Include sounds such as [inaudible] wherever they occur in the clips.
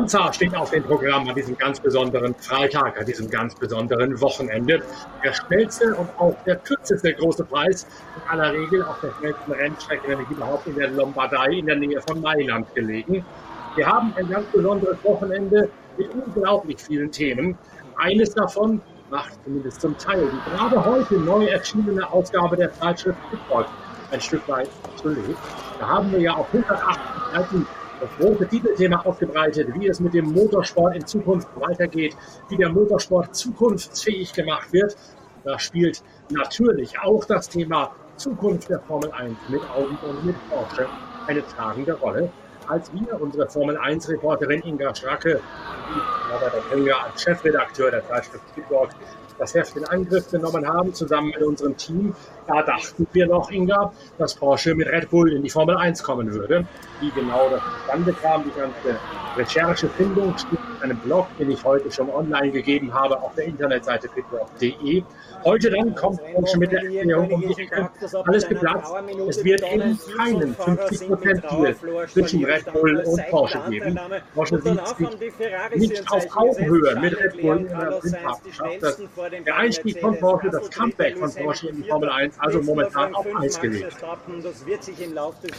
Monza steht auf dem Programm an diesem ganz besonderen Freitag, an diesem ganz besonderen Wochenende. Der schnellste und auch der kürzeste große Preis in aller Regel auf der schnellsten Rennstrecke, nämlich überhaupt in der Lombardei in der Nähe von Mailand gelegen. Wir haben ein ganz besonderes Wochenende mit unglaublich vielen Themen. Eines davon macht zumindest zum Teil die gerade heute neu erschienene Ausgabe der Zeitschrift Pitboard ein Stück weit obsolet. Da haben wir ja auf 108 Seiten das große Titelthema aufgebreitet, wie es mit dem Motorsport in Zukunft weitergeht, wie der Motorsport zukunftsfähig gemacht wird. Da spielt natürlich auch das Thema Zukunft der Formel 1 mit Audi und mit Porsche eine tragende Rolle. Als wir, unsere Formel 1-Reporterin Inga Stracke, die Robert Klinger als Chefredakteur der Zeitschrift Speedwalk, das Heft in Angriff genommen haben, zusammen mit unserem Team. Da dachten wir noch, Inga, dass Porsche mit Red Bull in die Formel 1 kommen würde. Wie genau das zustande kam, die ganze Recherchefindung steht in einem Blog, den ich heute schon online gegeben habe auf der Internetseite pitwalk.de. Heute dann kommt Porsche mit der Erklärung um die Ecke. Alles geplatzt. Es wird eben keinen 50%-Deal zwischen Red Bull und Porsche geben. Porsche sieht sich nicht auf Augenhöhe mit Red Bull in der Partnerschaft. Der Einstieg von Porsche, das Comeback von Porsche in die Formel 1, also momentan auf Eis gelegt.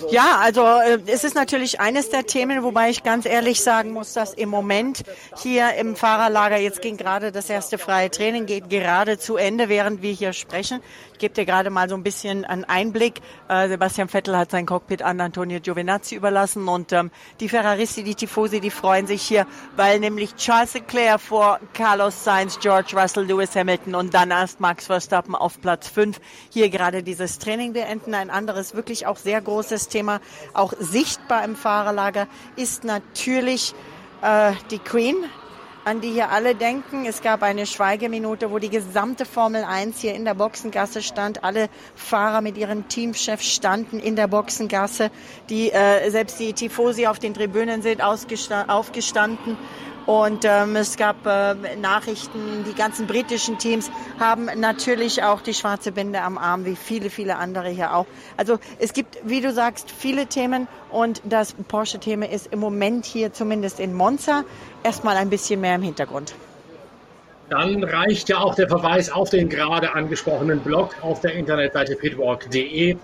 Ja, also äh, es ist natürlich eines der Themen, wobei ich ganz ehrlich sagen muss, dass im Moment hier im Fahrerlager, jetzt ging gerade das erste freie Training, geht gerade zu Ende während wir hier sprechen. Gebe dir gerade mal so ein bisschen einen Einblick. Äh, Sebastian Vettel hat sein Cockpit an Antonio Giovinazzi überlassen und ähm, die Ferraristi, die Tifosi, die freuen sich hier, weil nämlich Charles Leclerc vor Carlos Sainz, George Russell, Lewis Hamilton und dann erst Max Verstappen auf Platz 5 hier gerade dieses Training beenden. Ein anderes wirklich auch sehr großes Thema, auch sichtbar im Fahrerlager, ist natürlich äh, die Queen, an die hier alle denken. Es gab eine Schweigeminute, wo die gesamte Formel 1 hier in der Boxengasse stand. Alle Fahrer mit ihren Teamchefs standen in der Boxengasse. Die, äh, selbst die Tifosi auf den Tribünen sind aufgestanden. Und ähm, es gab äh, Nachrichten, die ganzen britischen Teams haben natürlich auch die schwarze Binde am Arm, wie viele, viele andere hier auch. Also es gibt, wie du sagst, viele Themen und das Porsche-Thema ist im Moment hier zumindest in Monza erstmal ein bisschen mehr im Hintergrund. Dann reicht ja auch der Verweis auf den gerade angesprochenen Blog auf der Internetseite pitwalk.de.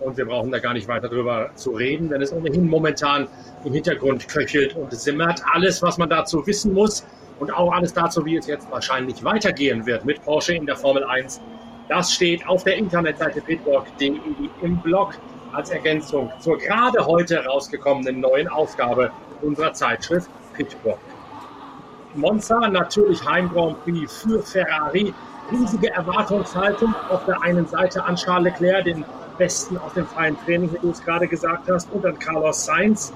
Und wir brauchen da gar nicht weiter drüber zu reden, wenn es ohnehin momentan im Hintergrund köchelt und simmert. Alles, was man dazu wissen muss und auch alles dazu, wie es jetzt wahrscheinlich weitergehen wird mit Porsche in der Formel 1, das steht auf der Internetseite pitwalk.de im Blog als Ergänzung zur gerade heute rausgekommenen neuen Aufgabe unserer Zeitschrift Pitwalk. Monza, natürlich Heim Grand Prix für Ferrari. Riesige Erwartungshaltung auf der einen Seite an Charles Leclerc, den Besten aus dem freien Training, wie du es gerade gesagt hast, und an Carlos Sainz,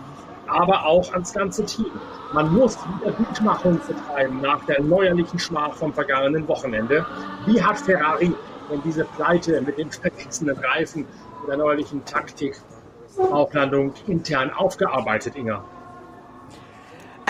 aber auch ans ganze Team. Man muss Wiedergutmachung betreiben nach der neuerlichen Schmach vom vergangenen Wochenende. Wie hat Ferrari denn diese Pleite mit den vergessenen Reifen und der neuerlichen Taktik Auflandung intern aufgearbeitet, Inga?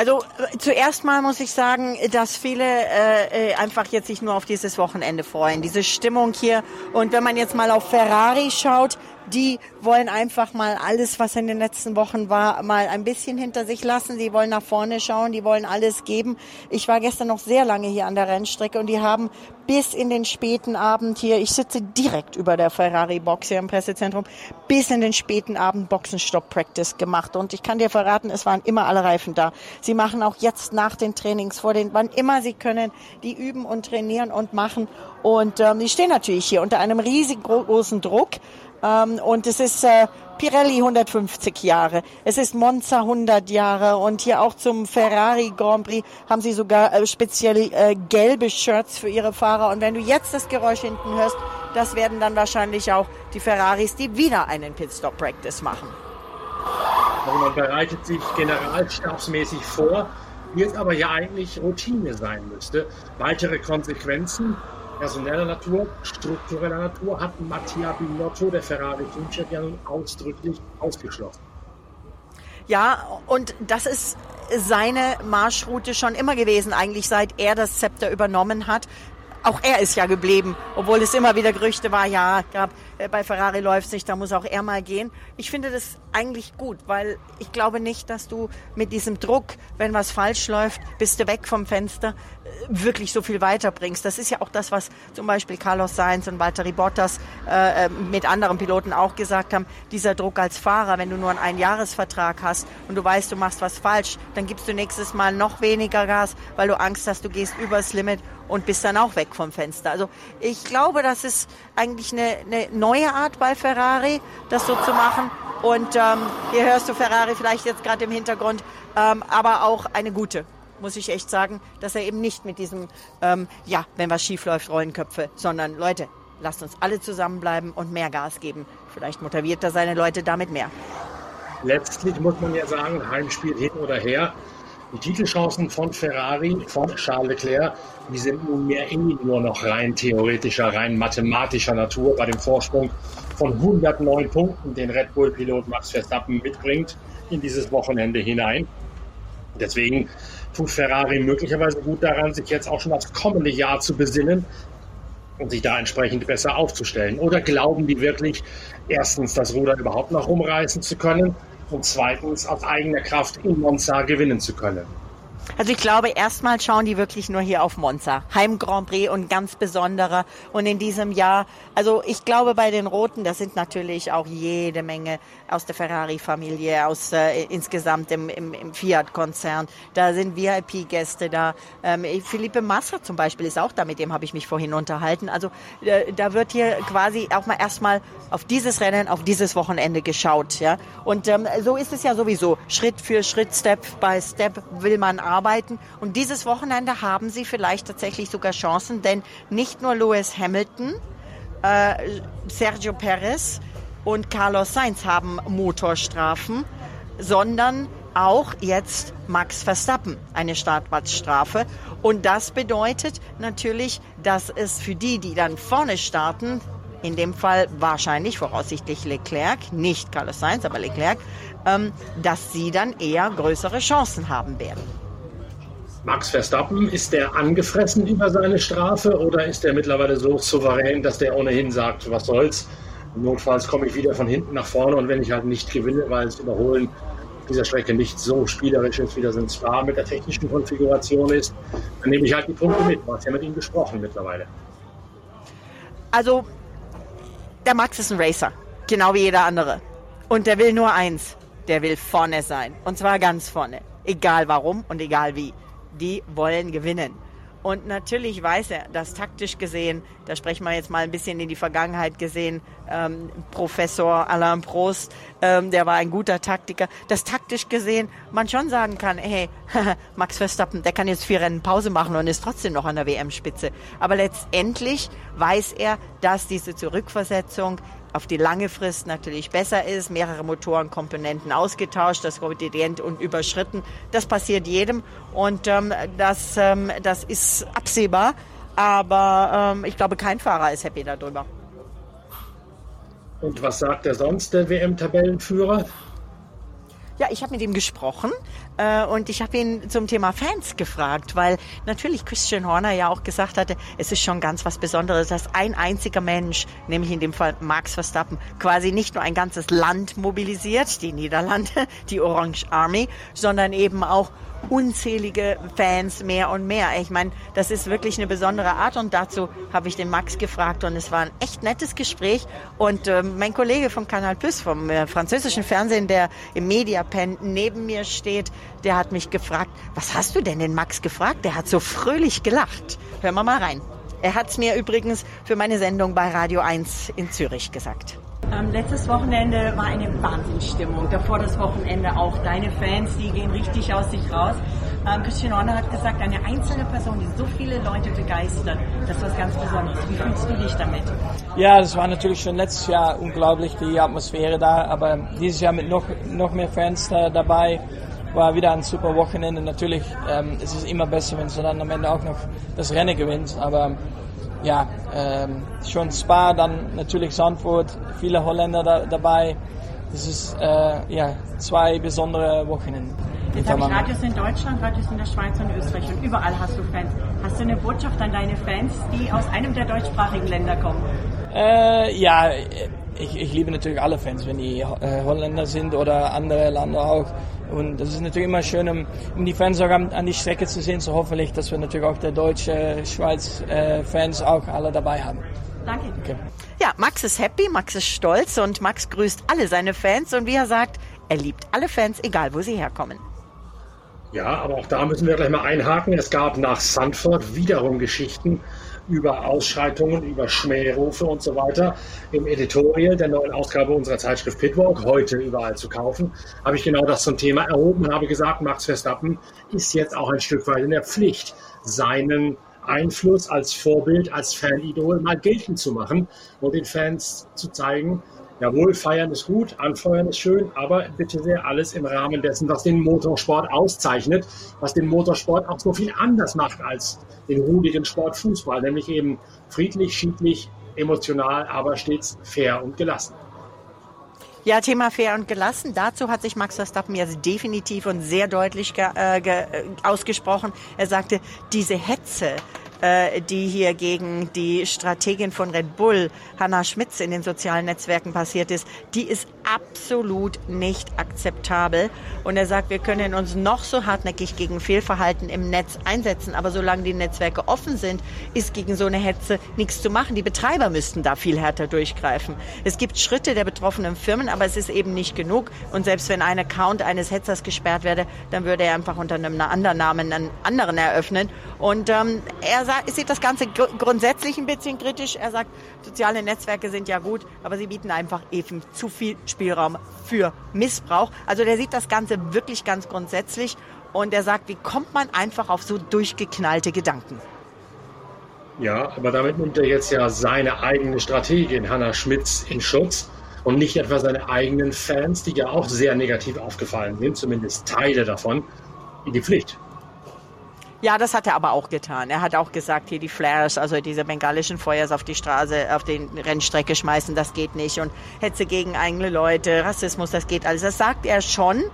Also äh, zuerst mal muss ich sagen, dass viele äh, äh, einfach jetzt sich nur auf dieses Wochenende freuen. Diese Stimmung hier. Und wenn man jetzt mal auf Ferrari schaut, die wollen einfach mal alles, was in den letzten Wochen war, mal ein bisschen hinter sich lassen. Die wollen nach vorne schauen, die wollen alles geben. Ich war gestern noch sehr lange hier an der Rennstrecke und die haben bis in den späten Abend hier, ich sitze direkt über der Ferrari-Box hier im Pressezentrum, bis in den späten Abend Boxenstopp-Practice gemacht. Und ich kann dir verraten, es waren immer alle Reifen da. Sie machen auch jetzt nach den Trainings, vor den, wann immer sie können, die üben und trainieren und machen. Und ähm, die stehen natürlich hier unter einem riesig großen Druck. Ähm, und es ist äh, Pirelli 150 Jahre, es ist Monza 100 Jahre und hier auch zum Ferrari Grand Prix haben sie sogar äh, spezielle äh, gelbe Shirts für ihre Fahrer. Und wenn du jetzt das Geräusch hinten hörst, das werden dann wahrscheinlich auch die Ferraris, die wieder einen Pitstop Practice machen. Also man bereitet sich generalstabsmäßig vor, wie es aber ja eigentlich Routine sein müsste. Weitere Konsequenzen personeller Natur, struktureller Natur hat Mattia Binotto, der Ferrari-Teamchef, ja nun ausdrücklich ausgeschlossen. Ja, und das ist seine Marschroute schon immer gewesen, eigentlich seit er das Zepter übernommen hat auch er ist ja geblieben, obwohl es immer wieder Gerüchte war, ja, gab, äh, bei Ferrari läuft es nicht, da muss auch er mal gehen. Ich finde das eigentlich gut, weil ich glaube nicht, dass du mit diesem Druck, wenn was falsch läuft, bist du weg vom Fenster, äh, wirklich so viel weiterbringst. Das ist ja auch das, was zum Beispiel Carlos Sainz und Valtteri Bottas äh, äh, mit anderen Piloten auch gesagt haben. Dieser Druck als Fahrer, wenn du nur einen Einjahresvertrag hast und du weißt, du machst was falsch, dann gibst du nächstes Mal noch weniger Gas, weil du Angst hast, du gehst übers Limit und bist dann auch weg vom Fenster. Also ich glaube, das ist eigentlich eine, eine neue Art bei Ferrari, das so zu machen. Und ähm, hier hörst du Ferrari vielleicht jetzt gerade im Hintergrund, ähm, aber auch eine gute, muss ich echt sagen, dass er eben nicht mit diesem, ähm, ja, wenn was schief läuft, Rollenköpfe, sondern Leute, lasst uns alle zusammenbleiben und mehr Gas geben. Vielleicht motiviert er seine Leute damit mehr. Letztlich muss man ja sagen, Heimspiel hin oder her, die Titelchancen von Ferrari, von Charles Leclerc, die sind nunmehr immer nur noch rein theoretischer, rein mathematischer Natur bei dem Vorsprung von 109 Punkten, den Red Bull-Pilot Max Verstappen mitbringt in dieses Wochenende hinein. Deswegen tut Ferrari möglicherweise gut daran, sich jetzt auch schon das kommende Jahr zu besinnen und sich da entsprechend besser aufzustellen. Oder glauben die wirklich, erstens das Ruder überhaupt noch rumreißen zu können und zweitens aus eigener Kraft in Monza gewinnen zu können. Also ich glaube, erstmal schauen die wirklich nur hier auf Monza. Heim Grand Prix und ganz besonderer. Und in diesem Jahr, also ich glaube bei den Roten, das sind natürlich auch jede Menge aus der Ferrari-Familie, aus äh, insgesamt im, im, im Fiat-Konzern. Da sind VIP-Gäste da. Ähm, Philippe Massa zum Beispiel ist auch da, mit dem habe ich mich vorhin unterhalten. Also äh, da wird hier quasi auch mal erstmal auf dieses Rennen, auf dieses Wochenende geschaut. Ja? Und ähm, so ist es ja sowieso. Schritt für Schritt, Step by Step will man arbeiten. Und dieses Wochenende haben sie vielleicht tatsächlich sogar Chancen, denn nicht nur Lewis Hamilton, äh, Sergio Perez und Carlos Sainz haben Motorstrafen, sondern auch jetzt Max Verstappen eine Startplatzstrafe. Und das bedeutet natürlich, dass es für die, die dann vorne starten, in dem Fall wahrscheinlich voraussichtlich Leclerc, nicht Carlos Sainz, aber Leclerc, ähm, dass sie dann eher größere Chancen haben werden. Max Verstappen, ist der angefressen über seine Strafe oder ist er mittlerweile so souverän, dass der ohnehin sagt, was soll's? Notfalls komme ich wieder von hinten nach vorne und wenn ich halt nicht gewinne, weil es Überholen dieser Strecke nicht so spielerisch ist, wie das in Spa mit der technischen Konfiguration ist, dann nehme ich halt die Punkte mit. Du hast ja mit ihm gesprochen mittlerweile. Also, der Max ist ein Racer, genau wie jeder andere. Und der will nur eins, der will vorne sein. Und zwar ganz vorne. Egal warum und egal wie. Die wollen gewinnen. Und natürlich weiß er, dass taktisch gesehen, da sprechen wir jetzt mal ein bisschen in die Vergangenheit gesehen, ähm, Professor Alain Prost, ähm, der war ein guter Taktiker, dass taktisch gesehen man schon sagen kann, hey, [laughs] Max Verstappen, der kann jetzt vier Rennen Pause machen und ist trotzdem noch an der WM-Spitze. Aber letztendlich weiß er, dass diese Zurückversetzung auf die lange Frist natürlich besser ist, mehrere Motorenkomponenten ausgetauscht, das Gradient und überschritten. Das passiert jedem und ähm, das, ähm, das ist absehbar, aber ähm, ich glaube, kein Fahrer ist happy darüber. Und was sagt er sonst, der WM-Tabellenführer? Ja, ich habe mit ihm gesprochen äh, und ich habe ihn zum Thema Fans gefragt, weil natürlich Christian Horner ja auch gesagt hatte, es ist schon ganz was Besonderes, dass ein einziger Mensch, nämlich in dem Fall Max Verstappen, quasi nicht nur ein ganzes Land mobilisiert, die Niederlande, [laughs] die Orange Army, sondern eben auch unzählige Fans mehr und mehr. Ich meine, das ist wirklich eine besondere Art und dazu habe ich den Max gefragt und es war ein echt nettes Gespräch und äh, mein Kollege vom Kanal Plus, vom äh, französischen Fernsehen, der im Mediapen neben mir steht, der hat mich gefragt, was hast du denn den Max gefragt? Der hat so fröhlich gelacht. Hören wir mal rein. Er hat es mir übrigens für meine Sendung bei Radio 1 in Zürich gesagt. Ähm, letztes Wochenende war eine Wahnsinnsstimmung. Davor das Wochenende auch. Deine Fans, die gehen richtig aus sich raus. Ähm, Christian Horner hat gesagt, eine einzelne Person, die so viele Leute begeistert, das ist was ganz Besonderes. Wie fühlst du dich damit? Ja, das war natürlich schon letztes Jahr unglaublich, die Atmosphäre da. Aber dieses Jahr mit noch, noch mehr Fans da, dabei war wieder ein super Wochenende. Natürlich ähm, es ist es immer besser, wenn du dann am Ende auch noch das Rennen gewinnst. Aber ja, ähm, schon Spa, dann natürlich Sandford, viele Holländer da, dabei. Das ist äh, ja, zwei besondere Wochenenden. Jetzt habe ich Radios in Deutschland, Radios in der Schweiz und Österreich und überall hast du Fans. Hast du eine Botschaft an deine Fans, die aus einem der deutschsprachigen Länder kommen? Äh, ja, ich, ich liebe natürlich alle Fans, wenn die äh, Holländer sind oder andere Länder auch. Und das ist natürlich immer schön, um, um die Fans auch an, an, die Strecke zu sehen. So hoffentlich, dass wir natürlich auch der deutsche Schweiz äh, Fans auch alle dabei haben. Danke. Okay. Ja, Max ist happy, Max ist stolz und Max grüßt alle seine Fans und wie er sagt, er liebt alle Fans, egal wo sie herkommen. Ja, aber auch da müssen wir gleich mal einhaken. Es gab nach Sanford wiederum Geschichten über Ausschreitungen, über Schmährufe und so weiter. Im Editorial der neuen Ausgabe unserer Zeitschrift Pitwalk, heute überall zu kaufen, habe ich genau das zum Thema erhoben und habe gesagt, Max Verstappen ist jetzt auch ein Stück weit in der Pflicht, seinen Einfluss als Vorbild, als Fanidol mal geltend zu machen und den Fans zu zeigen, Jawohl, feiern ist gut, anfeuern ist schön, aber bitte sehr alles im Rahmen dessen, was den Motorsport auszeichnet, was den Motorsport auch so viel anders macht als den ruhigen Sport Fußball, nämlich eben friedlich, schiedlich, emotional, aber stets fair und gelassen. Ja, Thema fair und gelassen. Dazu hat sich Max Verstappen jetzt definitiv und sehr deutlich äh, ausgesprochen. Er sagte, diese Hetze, äh, die hier gegen die Strategin von Red Bull, Hannah Schmitz, in den sozialen Netzwerken passiert ist, die ist absolut nicht akzeptabel. Und er sagt, wir können uns noch so hartnäckig gegen Fehlverhalten im Netz einsetzen, aber solange die Netzwerke offen sind, ist gegen so eine Hetze nichts zu machen. Die Betreiber müssten da viel härter durchgreifen. Es gibt Schritte der betroffenen Firmen, aber es ist eben nicht genug. Und selbst wenn ein Account eines Hetzers gesperrt werde, dann würde er einfach unter einem anderen Namen einen anderen eröffnen. Und ähm, er sagt, sieht das Ganze gr grundsätzlich ein bisschen kritisch. Er sagt, soziale Netzwerke sind ja gut, aber sie bieten einfach eben zu viel Spielraum für Missbrauch. Also der sieht das Ganze wirklich ganz grundsätzlich und er sagt, wie kommt man einfach auf so durchgeknallte Gedanken? Ja, aber damit nimmt er jetzt ja seine eigene Strategin, Hannah Schmitz, in Schutz und nicht etwa seine eigenen Fans, die ja auch sehr negativ aufgefallen sind, zumindest Teile davon, in die Pflicht. Ja, das hat er aber auch getan. Er hat auch gesagt, hier die Flares, also diese bengalischen Feuers auf die Straße, auf die Rennstrecke schmeißen, das geht nicht. Und Hetze gegen eigene Leute, Rassismus, das geht alles. Das sagt er schon.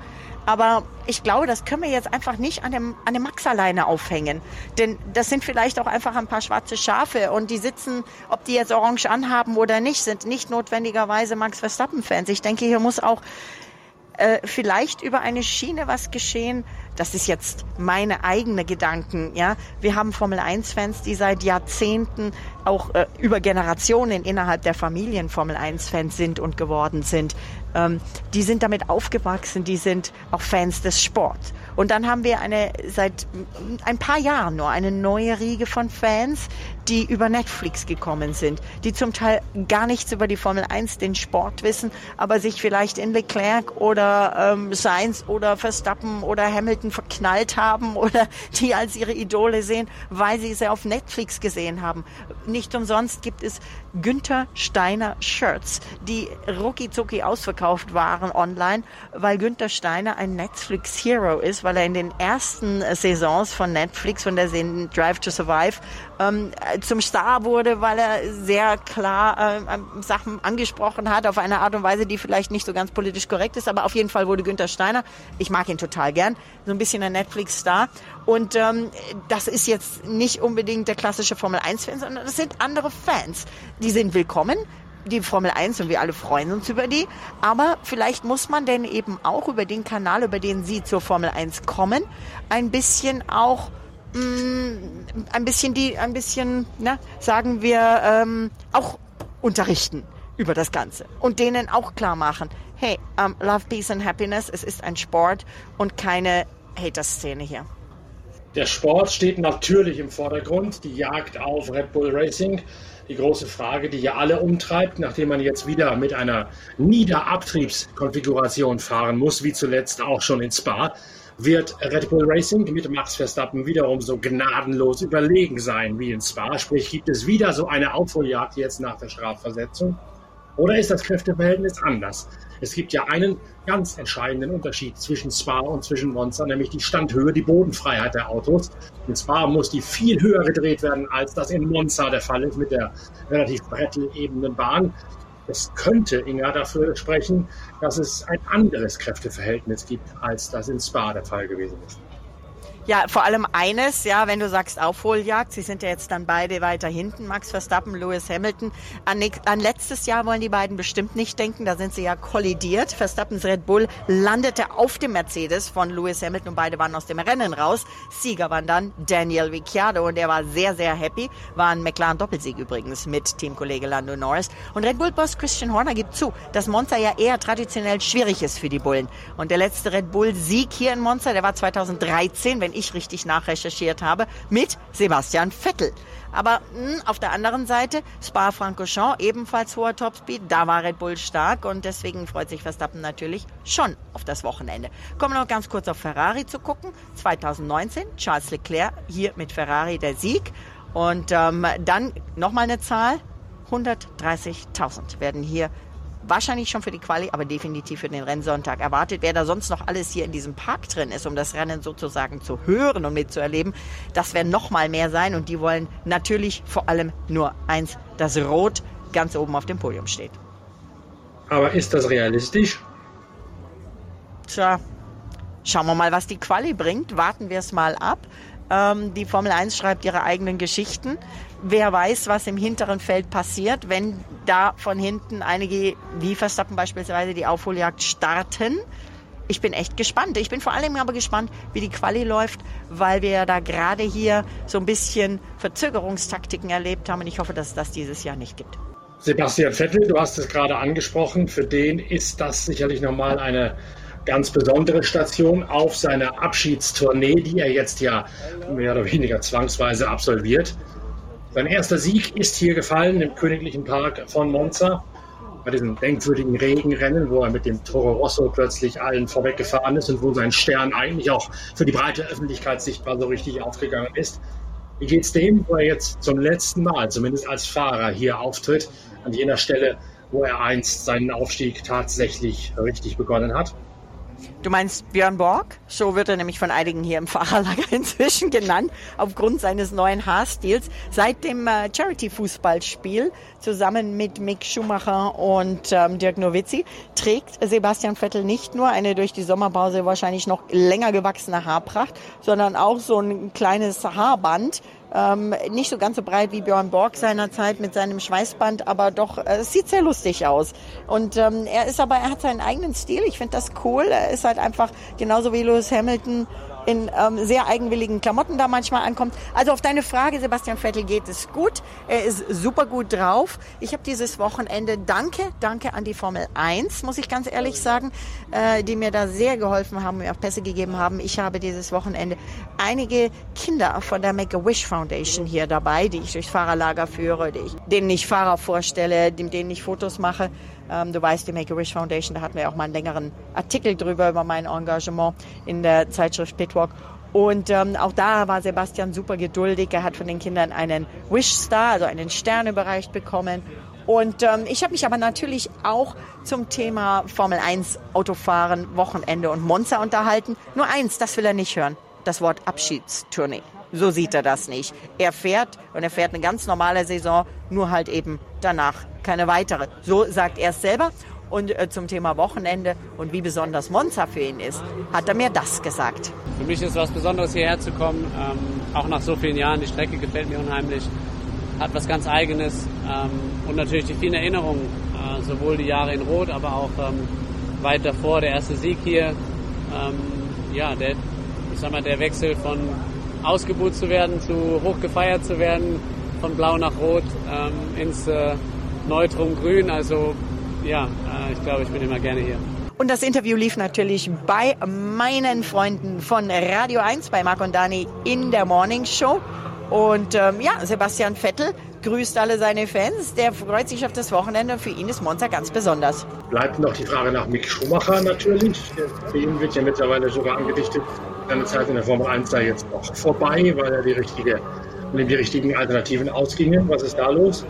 Aber ich glaube, das können wir jetzt einfach nicht an dem, an dem Max alleine aufhängen. Denn das sind vielleicht auch einfach ein paar schwarze Schafe und die sitzen, ob die jetzt orange anhaben oder nicht, sind nicht notwendigerweise Max Verstappen-Fans. Ich denke, hier muss auch äh, vielleicht über eine Schiene was geschehen. Das ist jetzt meine eigene Gedanken. Ja, wir haben Formel 1 Fans, die seit Jahrzehnten auch äh, über Generationen innerhalb der Familien Formel 1 Fans sind und geworden sind. Ähm, die sind damit aufgewachsen. Die sind auch Fans des Sports. Und dann haben wir eine seit ein paar Jahren nur eine neue Riege von Fans, die über Netflix gekommen sind, die zum Teil gar nichts über die Formel 1, den Sport wissen, aber sich vielleicht in Leclerc oder ähm, Sainz oder Verstappen oder Hamilton verknallt haben [laughs] oder die als ihre Idole sehen, weil sie sie auf Netflix gesehen haben. Nicht umsonst gibt es Günther Steiner Shirts, die rucki zucki ausverkauft waren online, weil Günther Steiner ein Netflix Hero ist, weil er in den ersten Saisons von Netflix, von der Serie Drive to Survive, ähm, zum Star wurde, weil er sehr klar äh, Sachen angesprochen hat auf eine Art und Weise, die vielleicht nicht so ganz politisch korrekt ist, aber auf jeden Fall wurde Günther Steiner, ich mag ihn total gern, so ein bisschen ein Netflix-Star. Und ähm, das ist jetzt nicht unbedingt der klassische Formel-1-Fan, sondern das sind andere Fans. Die sind willkommen, die Formel 1 und wir alle freuen uns über die. Aber vielleicht muss man denn eben auch über den Kanal, über den Sie zur Formel 1 kommen, ein bisschen auch mh, mm, ein bisschen die, ein bisschen, na, sagen wir, ähm, auch unterrichten über das Ganze und denen auch klar machen, hey, um, Love, Peace and Happiness, es ist ein Sport und keine Hater-Szene hier. Der Sport steht natürlich im Vordergrund, die Jagd auf Red Bull Racing. Die große Frage, die ja alle umtreibt, nachdem man jetzt wieder mit einer Niederabtriebskonfiguration fahren muss, wie zuletzt auch schon in Spa, wird Red Bull Racing mit Max Verstappen wiederum so gnadenlos überlegen sein wie in Spa? Sprich, gibt es wieder so eine Aufholjagd jetzt nach der Strafversetzung? Oder ist das Kräfteverhältnis anders? Es gibt ja einen ganz entscheidenden Unterschied zwischen Spa und zwischen Monza, nämlich die Standhöhe, die Bodenfreiheit der Autos. In Spa muss die viel höher gedreht werden, als das in Monza der Fall ist mit der relativ brettelebenen Bahn. Es könnte, Inga, dafür sprechen, dass es ein anderes Kräfteverhältnis gibt, als das in Spa der Fall gewesen ist. Ja, vor allem eines, ja, wenn du sagst Aufholjagd, sie sind ja jetzt dann beide weiter hinten, Max Verstappen, Lewis Hamilton. An, an, letztes Jahr wollen die beiden bestimmt nicht denken, da sind sie ja kollidiert. Verstappens Red Bull landete auf dem Mercedes von Lewis Hamilton und beide waren aus dem Rennen raus. Sieger waren dann Daniel Ricciardo und er war sehr, sehr happy. War ein McLaren-Doppelsieg übrigens mit Teamkollege Lando Norris. Und Red Bull-Boss Christian Horner gibt zu, dass Monza ja eher traditionell schwierig ist für die Bullen. Und der letzte Red Bull-Sieg hier in Monza, der war 2013, wenn ich richtig nachrecherchiert habe, mit Sebastian Vettel. Aber mh, hm, auf der anderen Seite Spa-Francorchamps, ebenfalls hoher Topspeed, da war Red Bull stark und deswegen freut sich Verstappen natürlich schon auf das Wochenende. Kommen wir noch ganz kurz auf Ferrari zu gucken. 2019 Charles Leclerc hier mit Ferrari der Sieg und ähm, dann nochmal eine Zahl. 130.000 werden hier wahrscheinlich schon für die Quali, aber definitiv für den Rennsonntag erwartet. Wer da sonst noch alles hier in diesem Park drin ist, um das Rennen sozusagen zu hören und mitzuerleben, das werden noch mal mehr sein und die wollen natürlich vor allem nur eins, dass Rot ganz oben auf dem Podium steht. Aber ist das realistisch? Tja, schauen wir mal, was die Quali bringt. Warten wir es mal ab. Ähm, die Formel 1 schreibt ihre eigenen Geschichten. Wer weiß, was im hinteren Feld passiert, wenn da von hinten einige, wie Verstappen beispielsweise, die Aufholjagd starten. Ich bin echt gespannt. Ich bin vor allem aber gespannt, wie die Quali läuft, weil wir da gerade hier so ein bisschen Verzögerungstaktiken erlebt haben und ich hoffe, dass es das dieses Jahr nicht gibt. Sebastian Vettel, du hast es gerade angesprochen, für den ist das sicherlich nochmal eine ganz besondere Station auf seiner Abschiedstournee, die er jetzt ja mehr oder weniger zwangsweise absolviert. Sein erster Sieg ist hier gefallen im Königlichen Park von Monza. Bei diesem denkwürdigen Regenrennen, wo er mit dem Toro Rosso plötzlich allen vorweggefahren ist und wo sein Stern eigentlich auch für die breite Öffentlichkeit sichtbar so richtig aufgegangen ist. Wie geht's dem, wo er jetzt zum letzten Mal, zumindest als Fahrer, hier auftritt, an jener Stelle, wo er einst seinen Aufstieg tatsächlich richtig begonnen hat? Du meinst Björn Borg? So wird er nämlich von einigen hier im Fahrerlager [laughs] inzwischen genannt, aufgrund seines neuen Haarstils. Seit dem äh, Charity-Fußballspiel zusammen mit Mick Schumacher und ähm, Dirk Nowitzki trägt Sebastian Vettel nicht nur eine durch die Sommerpause wahrscheinlich noch länger gewachsene Haarpracht, sondern auch so ein kleines Haarband, ähm, nicht so ganz so breit wie Björn Borg seinerzeit mit seinem Schweißband, aber doch, äh, es sieht sehr lustig aus. Und ähm, er ist aber, er hat seinen eigenen Stil. Ich finde das cool. Er ist halt einfach genauso wie Lewis Hamilton in ähm, sehr eigenwilligen Klamotten da manchmal ankommt. Also auf deine Frage, Sebastian Vettel, geht es gut. Er ist super gut drauf. Ich habe dieses Wochenende, danke, danke an die Formel 1, muss ich ganz ehrlich sagen, äh, die mir da sehr geholfen haben, mir auch Pässe gegeben haben. Ich habe dieses Wochenende einige Kinder von der Make-A-Wish Foundation hier dabei, die ich durchs Fahrerlager führe, die ich, denen ich Fahrer vorstelle, denen ich Fotos mache. Ähm, du weißt, die Make-A-Wish Foundation, da hatten wir auch mal einen längeren Artikel drüber, über mein Engagement in der Zeitschrift Pitwalk. Und ähm, auch da war Sebastian super geduldig. Er hat von den Kindern einen Wish Star, also einen Stern überreicht bekommen. Und ähm, ich habe mich aber natürlich auch zum Thema Formel 1 Autofahren, Wochenende und Monza unterhalten. Nur eins, das will er nicht hören. Das Wort Abschiedstournee. So sieht er das nicht. Er fährt und er fährt eine ganz normale Saison, nur halt eben danach keine weitere. So sagt er es selber. Und äh, zum Thema Wochenende und wie besonders Monza für ihn ist, hat er mir das gesagt. Für mich ist was Besonderes, hierher zu kommen. Ähm, auch nach so vielen Jahren. Die Strecke gefällt mir unheimlich. Hat was ganz Eigenes. Ähm, und natürlich die vielen Erinnerungen. Äh, sowohl die Jahre in Rot, aber auch ähm, weit davor der erste Sieg hier. Ähm, ja, der, ich sag mal, der Wechsel von ausgebucht zu werden, zu hoch gefeiert zu werden, von blau nach rot ähm, ins äh, Neutrum grün. Also ja, äh, ich glaube, ich bin immer gerne hier. Und das Interview lief natürlich bei meinen Freunden von Radio 1, bei Marc und Dani in der Morning Show. Und ähm, ja, Sebastian Vettel grüßt alle seine Fans. Der freut sich auf das Wochenende. Für ihn ist Monza ganz besonders. Bleibt noch die Frage nach Mick Schumacher natürlich. Für ihn wird ja mittlerweile sogar angedichtet, seine Zeit in der Formel 1 sei jetzt auch vorbei, weil er die richtige, die richtigen Alternativen ausgingen. Was ist da los?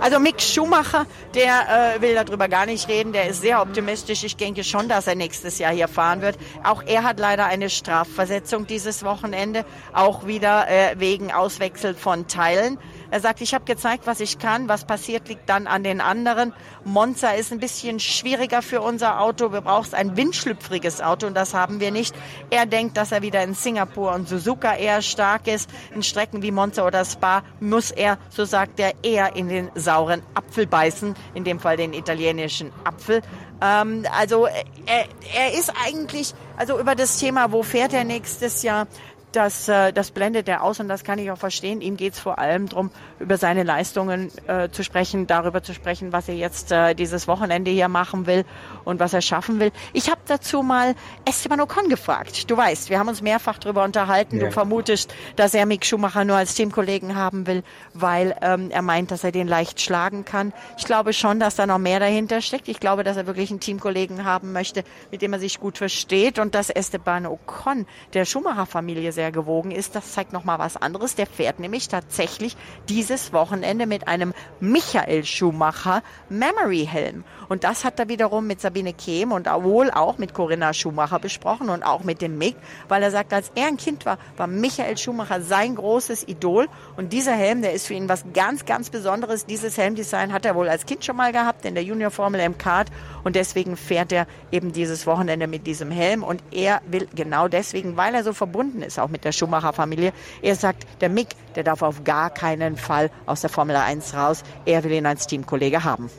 Also Mick Schumacher, der äh, will darüber gar nicht reden, der ist sehr optimistisch. Ich denke schon, dass er nächstes Jahr hier fahren wird. Auch er hat leider eine Strafversetzung dieses Wochenende, auch wieder äh, wegen Auswechsel von Teilen. Er sagt, ich habe gezeigt, was ich kann. Was passiert, liegt dann an den anderen. Monza ist ein bisschen schwieriger für unser Auto. Wir brauchen ein windschlüpfriges Auto und das haben wir nicht. Er denkt, dass er wieder in Singapur und Suzuka eher stark ist. In Strecken wie Monza oder Spa muss er, so sagt er, eher in den sauren Apfel beißen. In dem Fall den italienischen Apfel. Ähm, also er, er ist eigentlich, also über das Thema, wo fährt er nächstes Jahr, das, äh, das blendet er aus und das kann ich auch verstehen. Ihm geht es vor allem darum, über seine Leistungen äh, zu sprechen, darüber zu sprechen, was er jetzt äh, dieses Wochenende hier machen will und was er schaffen will. Ich habe dazu mal Esteban Ocon gefragt. Du weißt, wir haben uns mehrfach darüber unterhalten. Ja. Du vermutest, dass er Mick Schumacher nur als Teamkollegen haben will, weil ähm, er meint, dass er den leicht schlagen kann. Ich glaube schon, dass da noch mehr dahinter steckt. Ich glaube, dass er wirklich einen Teamkollegen haben möchte, mit dem er sich gut versteht und dass Esteban Ocon der Schumacher-Familie sehr gewogen ist. Das zeigt noch mal was anderes. Der fährt nämlich tatsächlich dieses Wochenende mit einem Michael Schumacher Memory Helm. Und das hat er wiederum mit Sabine Kehm und wohl auch mit Corinna Schumacher besprochen und auch mit dem Mick, weil er sagt, als er ein Kind war, war Michael Schumacher sein großes Idol. Und dieser Helm, der ist für ihn was ganz, ganz Besonderes. Dieses Helmdesign hat er wohl als Kind schon mal gehabt in der Junior Formel M Kart. Und deswegen fährt er eben dieses Wochenende mit diesem Helm. Und er will genau deswegen, weil er so verbunden ist, auch mit der Schumacher-Familie, er sagt, der Mick, der darf auf gar keinen Fall aus der Formel 1 raus. Er will ihn als Teamkollege haben.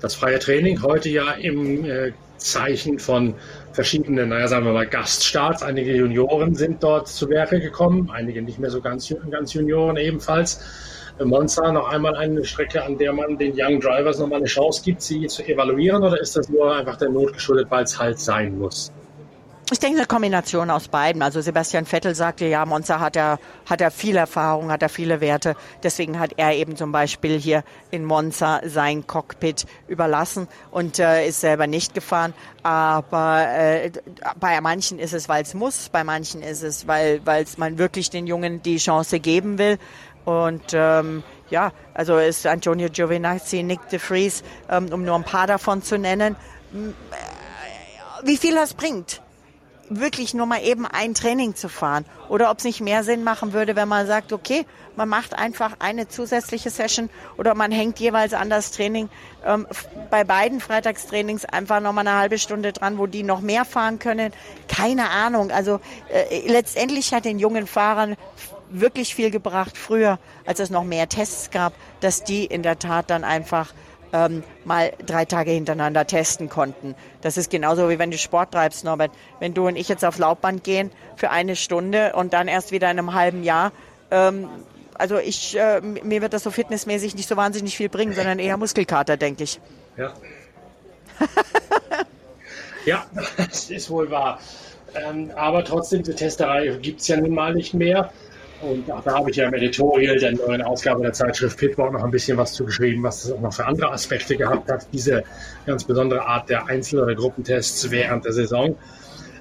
Das freie Training heute ja im äh, Zeichen von verschiedenen, naja, sagen wir mal, Gaststarts. Einige Junioren sind dort zu Werke gekommen, einige nicht mehr so ganz, ganz Junioren ebenfalls. Monza noch einmal eine Strecke, an der man den Young Drivers nochmal eine Chance gibt, sie zu evaluieren, oder ist das nur einfach der Not geschuldet, weil es halt sein muss? Ich denke, eine Kombination aus beiden. Also Sebastian Vettel sagte, ja, Monza hat er, hat er viel Erfahrung, hat er viele Werte. Deswegen hat er eben zum Beispiel hier in Monza sein Cockpit überlassen und äh, ist selber nicht gefahren. Aber äh, bei manchen ist es, weil es muss, bei manchen ist es, weil es man wirklich den Jungen die Chance geben will. Und ähm, ja, also ist Antonio Giovinazzi, Nick de Vries, ähm, um nur ein paar davon zu nennen. Wie viel das bringt, wirklich nur mal eben ein Training zu fahren. Oder ob es nicht mehr Sinn machen würde, wenn man sagt, okay, man macht einfach eine zusätzliche Session oder man hängt jeweils an das Training. Ähm, bei beiden Freitagstrainings einfach noch mal eine halbe Stunde dran, wo die noch mehr fahren können. Keine Ahnung. Also äh, letztendlich hat den jungen Fahrern wirklich viel gebracht früher, als es noch mehr Tests gab, dass die in der Tat dann einfach ähm, mal drei Tage hintereinander testen konnten. Das ist genauso wie wenn du Sport treibst, Norbert. Wenn du und ich jetzt auf Laufband gehen für eine Stunde und dann erst wieder in einem halben Jahr. Ähm, also ich, äh, mir wird das so fitnessmäßig nicht so wahnsinnig viel bringen, sondern eher Muskelkater, denke ich. Ja. [laughs] ja, das ist wohl wahr. Ähm, aber trotzdem, die Testerei gibt es ja nun mal nicht mehr. Und auch da habe ich ja im Editorial der neuen Ausgabe der Zeitschrift Pitwalk noch ein bisschen was zugeschrieben, was es auch noch für andere Aspekte gehabt hat, diese ganz besondere Art der Einzel- oder Gruppentests während der Saison.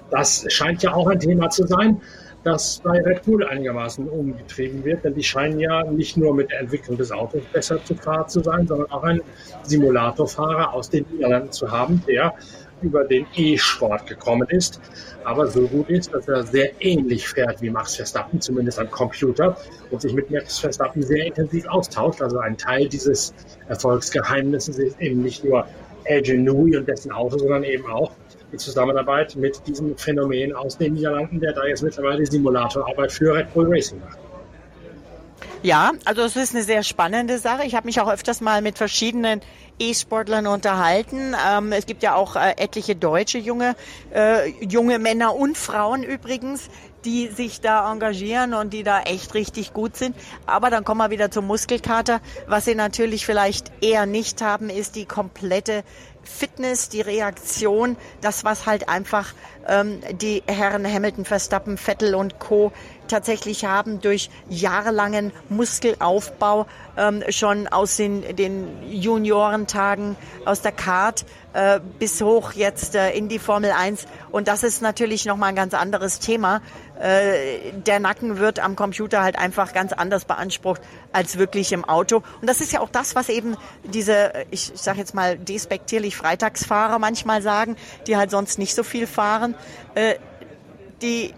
Das scheint ja auch ein Thema zu sein, das bei Red Bull einigermaßen umgetrieben wird, denn die scheinen ja nicht nur mit der Entwicklung des Autos besser zu fahren zu sein, sondern auch einen Simulatorfahrer aus den Niederlanden zu haben, der über den E-Sport gekommen ist, aber so gut ist, dass er sehr ähnlich fährt wie Max Verstappen, zumindest am Computer, und sich mit Max Verstappen sehr intensiv austauscht. Also ein Teil dieses Erfolgsgeheimnisses ist eben nicht nur Adrian Newey und dessen Auto, sondern eben auch die Zusammenarbeit mit diesem Phänomen aus den Niederlanden, der da jetzt mittlerweile Simulatorarbeit für Red Bull Racing macht. Ja, also es ist eine sehr spannende Sache. Ich habe mich auch öfters mal mit verschiedenen E-Sportlern unterhalten. Ähm, es gibt ja auch äh, etliche deutsche junge, äh, junge Männer und Frauen übrigens, die sich da engagieren und die da echt richtig gut sind. Aber dann kommen wir wieder zum Muskelkater. Was sie natürlich vielleicht eher nicht haben, ist die komplette Fitness, die Reaktion, das, was halt einfach ähm, die Herren Hamilton, Verstappen, Vettel und Co. tatsächlich haben durch jahrelangen Muskelaufbau ähm, schon aus den, den Juniorentagen aus der Kart äh, bis hoch jetzt äh, in die Formel 1. Und das ist natürlich nochmal ein ganz anderes Thema. Äh, der Nacken wird am Computer halt einfach ganz anders beansprucht als wirklich im Auto. Und das ist ja auch das, was eben diese, ich sage jetzt mal despektierlich Freitagsfahrer manchmal sagen, die halt sonst nicht so viel fahren. Äh, die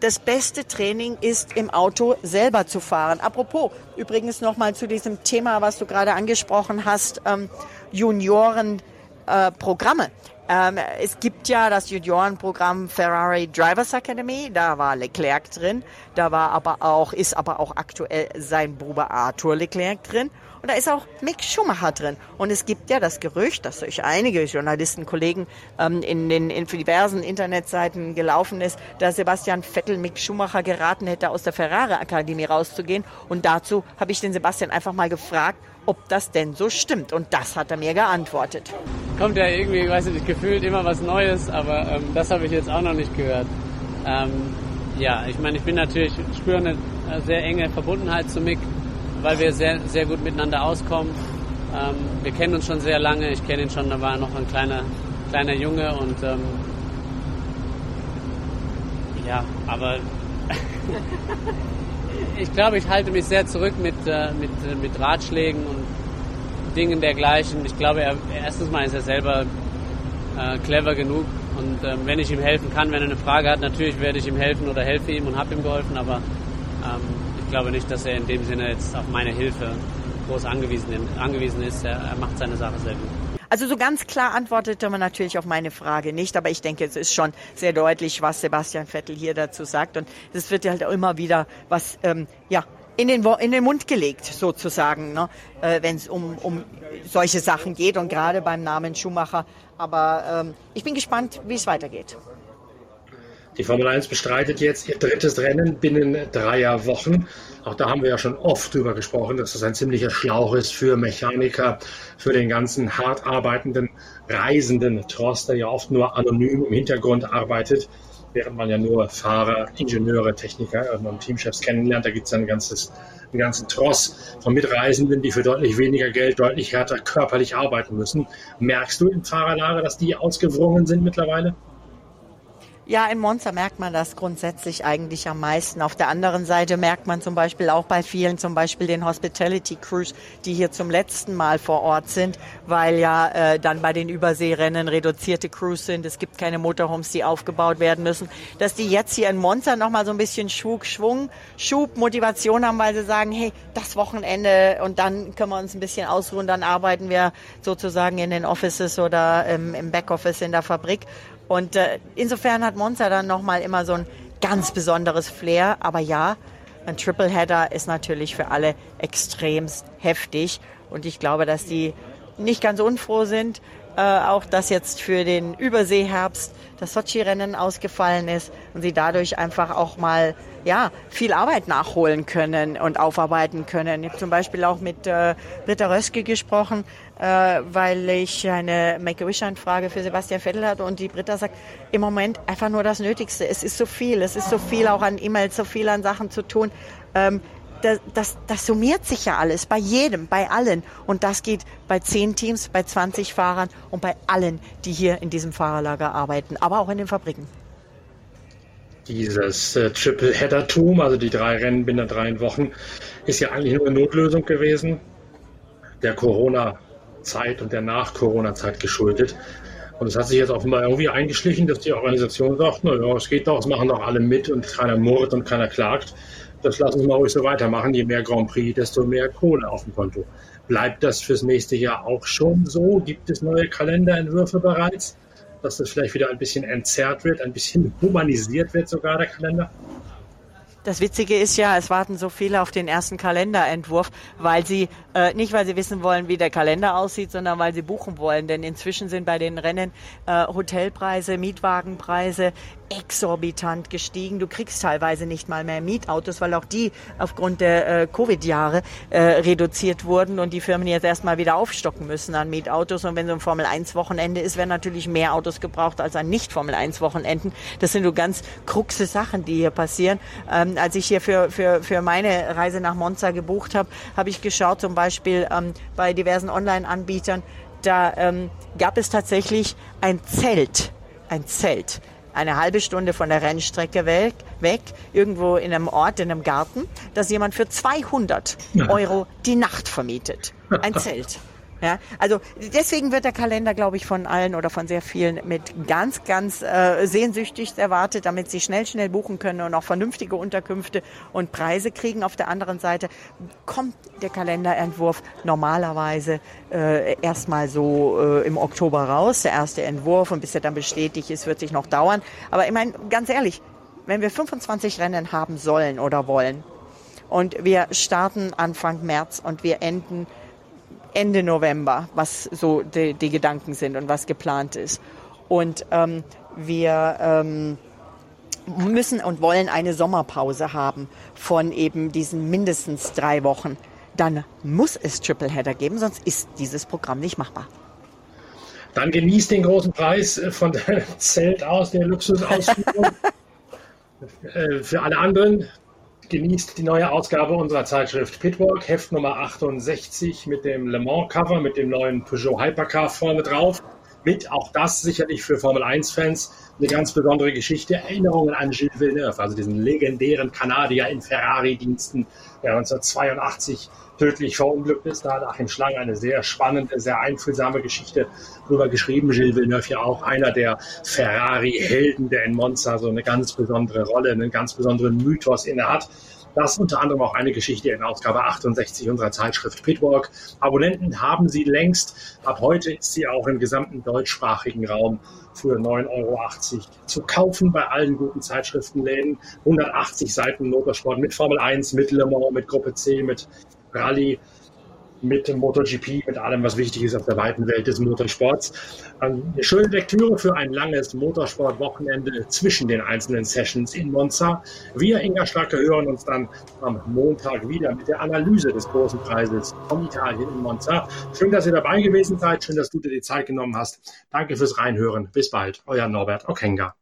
das beste Training ist, im Auto selber zu fahren. Apropos, übrigens nochmal zu diesem Thema, was du gerade angesprochen hast, ähm, Juniorenprogramme. Äh, ähm, es gibt ja das Juniorenprogramm Ferrari Drivers Academy, da war Leclerc drin, da war aber auch, ist aber auch aktuell sein Bruder Arthur Leclerc drin und da ist auch Mick Schumacher drin. Und es gibt ja das Gerücht, das durch einige Journalisten, Kollegen ähm, in den in diversen Internetseiten gelaufen ist, dass Sebastian Vettel Mick Schumacher geraten hätte, aus der Ferrari-Akademie rauszugehen. Und dazu habe ich den Sebastian einfach mal gefragt, ob das denn so stimmt. Und das hat er mir geantwortet. Kommt ja irgendwie, ich weiß nicht, gefühlt immer was Neues, aber ähm, das habe ich jetzt auch noch nicht gehört. Ähm, ja, ich meine, ich bin natürlich, spüre eine sehr enge Verbundenheit zu Mick weil wir sehr, sehr gut miteinander auskommen. Ähm, wir kennen uns schon sehr lange. Ich kenne ihn schon, da war er noch ein kleiner, kleiner Junge und ähm, ja, aber [laughs] ich glaube, ich halte mich sehr zurück mit, äh, mit, äh, mit Ratschlägen und Dingen dergleichen. Ich glaube, er, erstens mal ist er selber äh, clever genug und ähm, wenn ich ihm helfen kann, wenn er eine Frage hat, natürlich werde ich ihm helfen oder helfe ihm und habe ihm geholfen, aber ähm, ich glaube nicht, dass er in dem Sinne jetzt auf meine Hilfe groß angewiesen, angewiesen ist. Er, er macht seine Sache sehr gut. Also so ganz klar antwortete man natürlich auf meine Frage nicht, aber ich denke, es ist schon sehr deutlich, was Sebastian Vettel hier dazu sagt. Und es wird halt immer wieder was, ähm, ja, in den, in den Mund gelegt, sozusagen, ne? äh, wenn es um, um solche Sachen geht und gerade beim Namen Schumacher. Aber ähm, ich bin gespannt, wie es weitergeht. Die Formel 1 bestreitet jetzt ihr drittes Rennen binnen dreier Wochen. Auch da haben wir ja schon oft drüber gesprochen, dass das ein ziemlicher Schlauch ist für Mechaniker, für den ganzen hart arbeitenden Reisenden Trost, der ja oft nur anonym im Hintergrund arbeitet, während man ja nur Fahrer, Ingenieure, Techniker und Teamchefs kennenlernt. Da gibt es ein ganzes, einen ganzen Tross von Mitreisenden, die für deutlich weniger Geld deutlich härter körperlich arbeiten müssen. Merkst du im Fahrerlager, dass die ausgewrungen sind mittlerweile? Ja, in Monza merkt man das grundsätzlich eigentlich am meisten. Auf der anderen Seite merkt man zum Beispiel auch bei vielen, zum Beispiel den Hospitality Crews, die hier zum letzten Mal vor Ort sind, weil ja äh, dann bei den Überseerennen reduzierte Crews sind. Es gibt keine Motorhomes, die aufgebaut werden müssen. Dass die jetzt hier in Monza nochmal so ein bisschen Schwung, Schwung, Schub, Motivation haben, weil sie sagen, hey, das Wochenende und dann können wir uns ein bisschen ausruhen, dann arbeiten wir sozusagen in den Offices oder ähm, im Backoffice in der Fabrik. Und äh, insofern hat Monza dann nochmal immer so ein ganz besonderes Flair. Aber ja, ein Tripleheader ist natürlich für alle extremst heftig. Und ich glaube, dass die nicht ganz unfroh sind, äh, auch dass jetzt für den Überseeherbst das Sochi-Rennen ausgefallen ist und sie dadurch einfach auch mal ja, viel Arbeit nachholen können und aufarbeiten können. Ich habe zum Beispiel auch mit äh, Britta Röske gesprochen, äh, weil ich eine Make-A-Wish-Anfrage für Sebastian Vettel hatte und die Britta sagt, im Moment einfach nur das Nötigste. Es ist so viel, es ist so viel auch an E-Mails, so viel an Sachen zu tun. Ähm, das, das, das summiert sich ja alles, bei jedem, bei allen. Und das geht bei zehn Teams, bei 20 Fahrern und bei allen, die hier in diesem Fahrerlager arbeiten, aber auch in den Fabriken dieses äh, Triple-Header-Tum, also die drei Rennen binnen drei Wochen, ist ja eigentlich nur eine Notlösung gewesen, der Corona-Zeit und der Nach-Corona-Zeit geschuldet. Und es hat sich jetzt offenbar irgendwie eingeschlichen, dass die Organisation sagt, naja, es geht doch, es machen doch alle mit und keiner murrt und keiner klagt. Das lassen wir mal ruhig so weitermachen. Je mehr Grand Prix, desto mehr Kohle auf dem Konto. Bleibt das fürs nächste Jahr auch schon so? Gibt es neue Kalenderentwürfe bereits? dass das vielleicht wieder ein bisschen entzerrt wird, ein bisschen humanisiert wird sogar der Kalender? Das Witzige ist ja, es warten so viele auf den ersten Kalenderentwurf, weil sie äh, nicht, weil sie wissen wollen, wie der Kalender aussieht, sondern weil sie buchen wollen. Denn inzwischen sind bei den Rennen äh, Hotelpreise, Mietwagenpreise exorbitant gestiegen. Du kriegst teilweise nicht mal mehr Mietautos, weil auch die aufgrund der äh, Covid-Jahre äh, reduziert wurden und die Firmen jetzt erstmal wieder aufstocken müssen an Mietautos. Und wenn so ein Formel-1-Wochenende ist, werden natürlich mehr Autos gebraucht als an Nicht-Formel-1-Wochenenden. Das sind so ganz kruxe Sachen, die hier passieren. Ähm, als ich hier für, für, für meine Reise nach Monza gebucht habe, habe ich geschaut, zum Beispiel ähm, bei diversen Online-Anbietern, da ähm, gab es tatsächlich ein Zelt, ein Zelt eine halbe Stunde von der Rennstrecke weg, weg, irgendwo in einem Ort, in einem Garten, dass jemand für 200 Euro die Nacht vermietet. Ein [laughs] Zelt. Ja, also deswegen wird der Kalender, glaube ich, von allen oder von sehr vielen mit ganz, ganz äh, sehnsüchtig erwartet, damit sie schnell, schnell buchen können und auch vernünftige Unterkünfte und Preise kriegen. Auf der anderen Seite kommt der Kalenderentwurf normalerweise äh, erstmal so äh, im Oktober raus, der erste Entwurf und bis er dann bestätigt ist, wird sich noch dauern. Aber ich meine, ganz ehrlich, wenn wir 25 Rennen haben sollen oder wollen und wir starten Anfang März und wir enden Ende November, was so die, die Gedanken sind und was geplant ist. Und ähm, wir ähm, müssen und wollen eine Sommerpause haben von eben diesen mindestens drei Wochen. Dann muss es Tripleheader geben, sonst ist dieses Programm nicht machbar. Dann genießt den großen Preis von deinem [laughs] Zelt aus, der Luxusausführung. [laughs] Äh, für alle anderen, genießt die neue Ausgabe unserer Zeitschrift Pitwalk, Heft Nummer 68 mit dem Le Mans Cover, mit dem neuen Peugeot Hypercar vorne drauf. Mit auch das sicherlich für Formel 1-Fans eine ganz besondere Geschichte. Erinnerungen an Gilles Villeneuve, also diesen legendären Kanadier in Ferrari-Diensten, der 1982 tödlich verunglückt ist. Da hat Achim Schlang eine sehr spannende, sehr einfühlsame Geschichte drüber geschrieben. Gilles Villeneuve ja auch einer der Ferrari-Helden, der in Monza so eine ganz besondere Rolle, einen ganz besonderen Mythos inne hat. Das ist unter anderem auch eine Geschichte in Ausgabe 68 unserer Zeitschrift Pitwalk. Abonnenten haben sie längst. Ab heute ist sie auch im gesamten deutschsprachigen Raum für 9,80 Euro zu kaufen bei allen guten Zeitschriftenläden. 180 Seiten Motorsport mit Formel 1, mit Le Mans, mit Gruppe C, mit Rallye mit dem MotoGP, mit allem, was wichtig ist auf der weiten Welt des Motorsports. Ähm, eine schöne Lektüre für ein langes Motorsportwochenende zwischen den einzelnen Sessions in Monza. Wir, Inga Starke, hören uns dann am Montag wieder mit der Analyse des großen Preises von Italien in Monza. Schön, dass ihr dabei gewesen seid. Schön, dass du dir die Zeit genommen hast. Danke fürs Reinhören. Bis bald. Euer Norbert Okenga.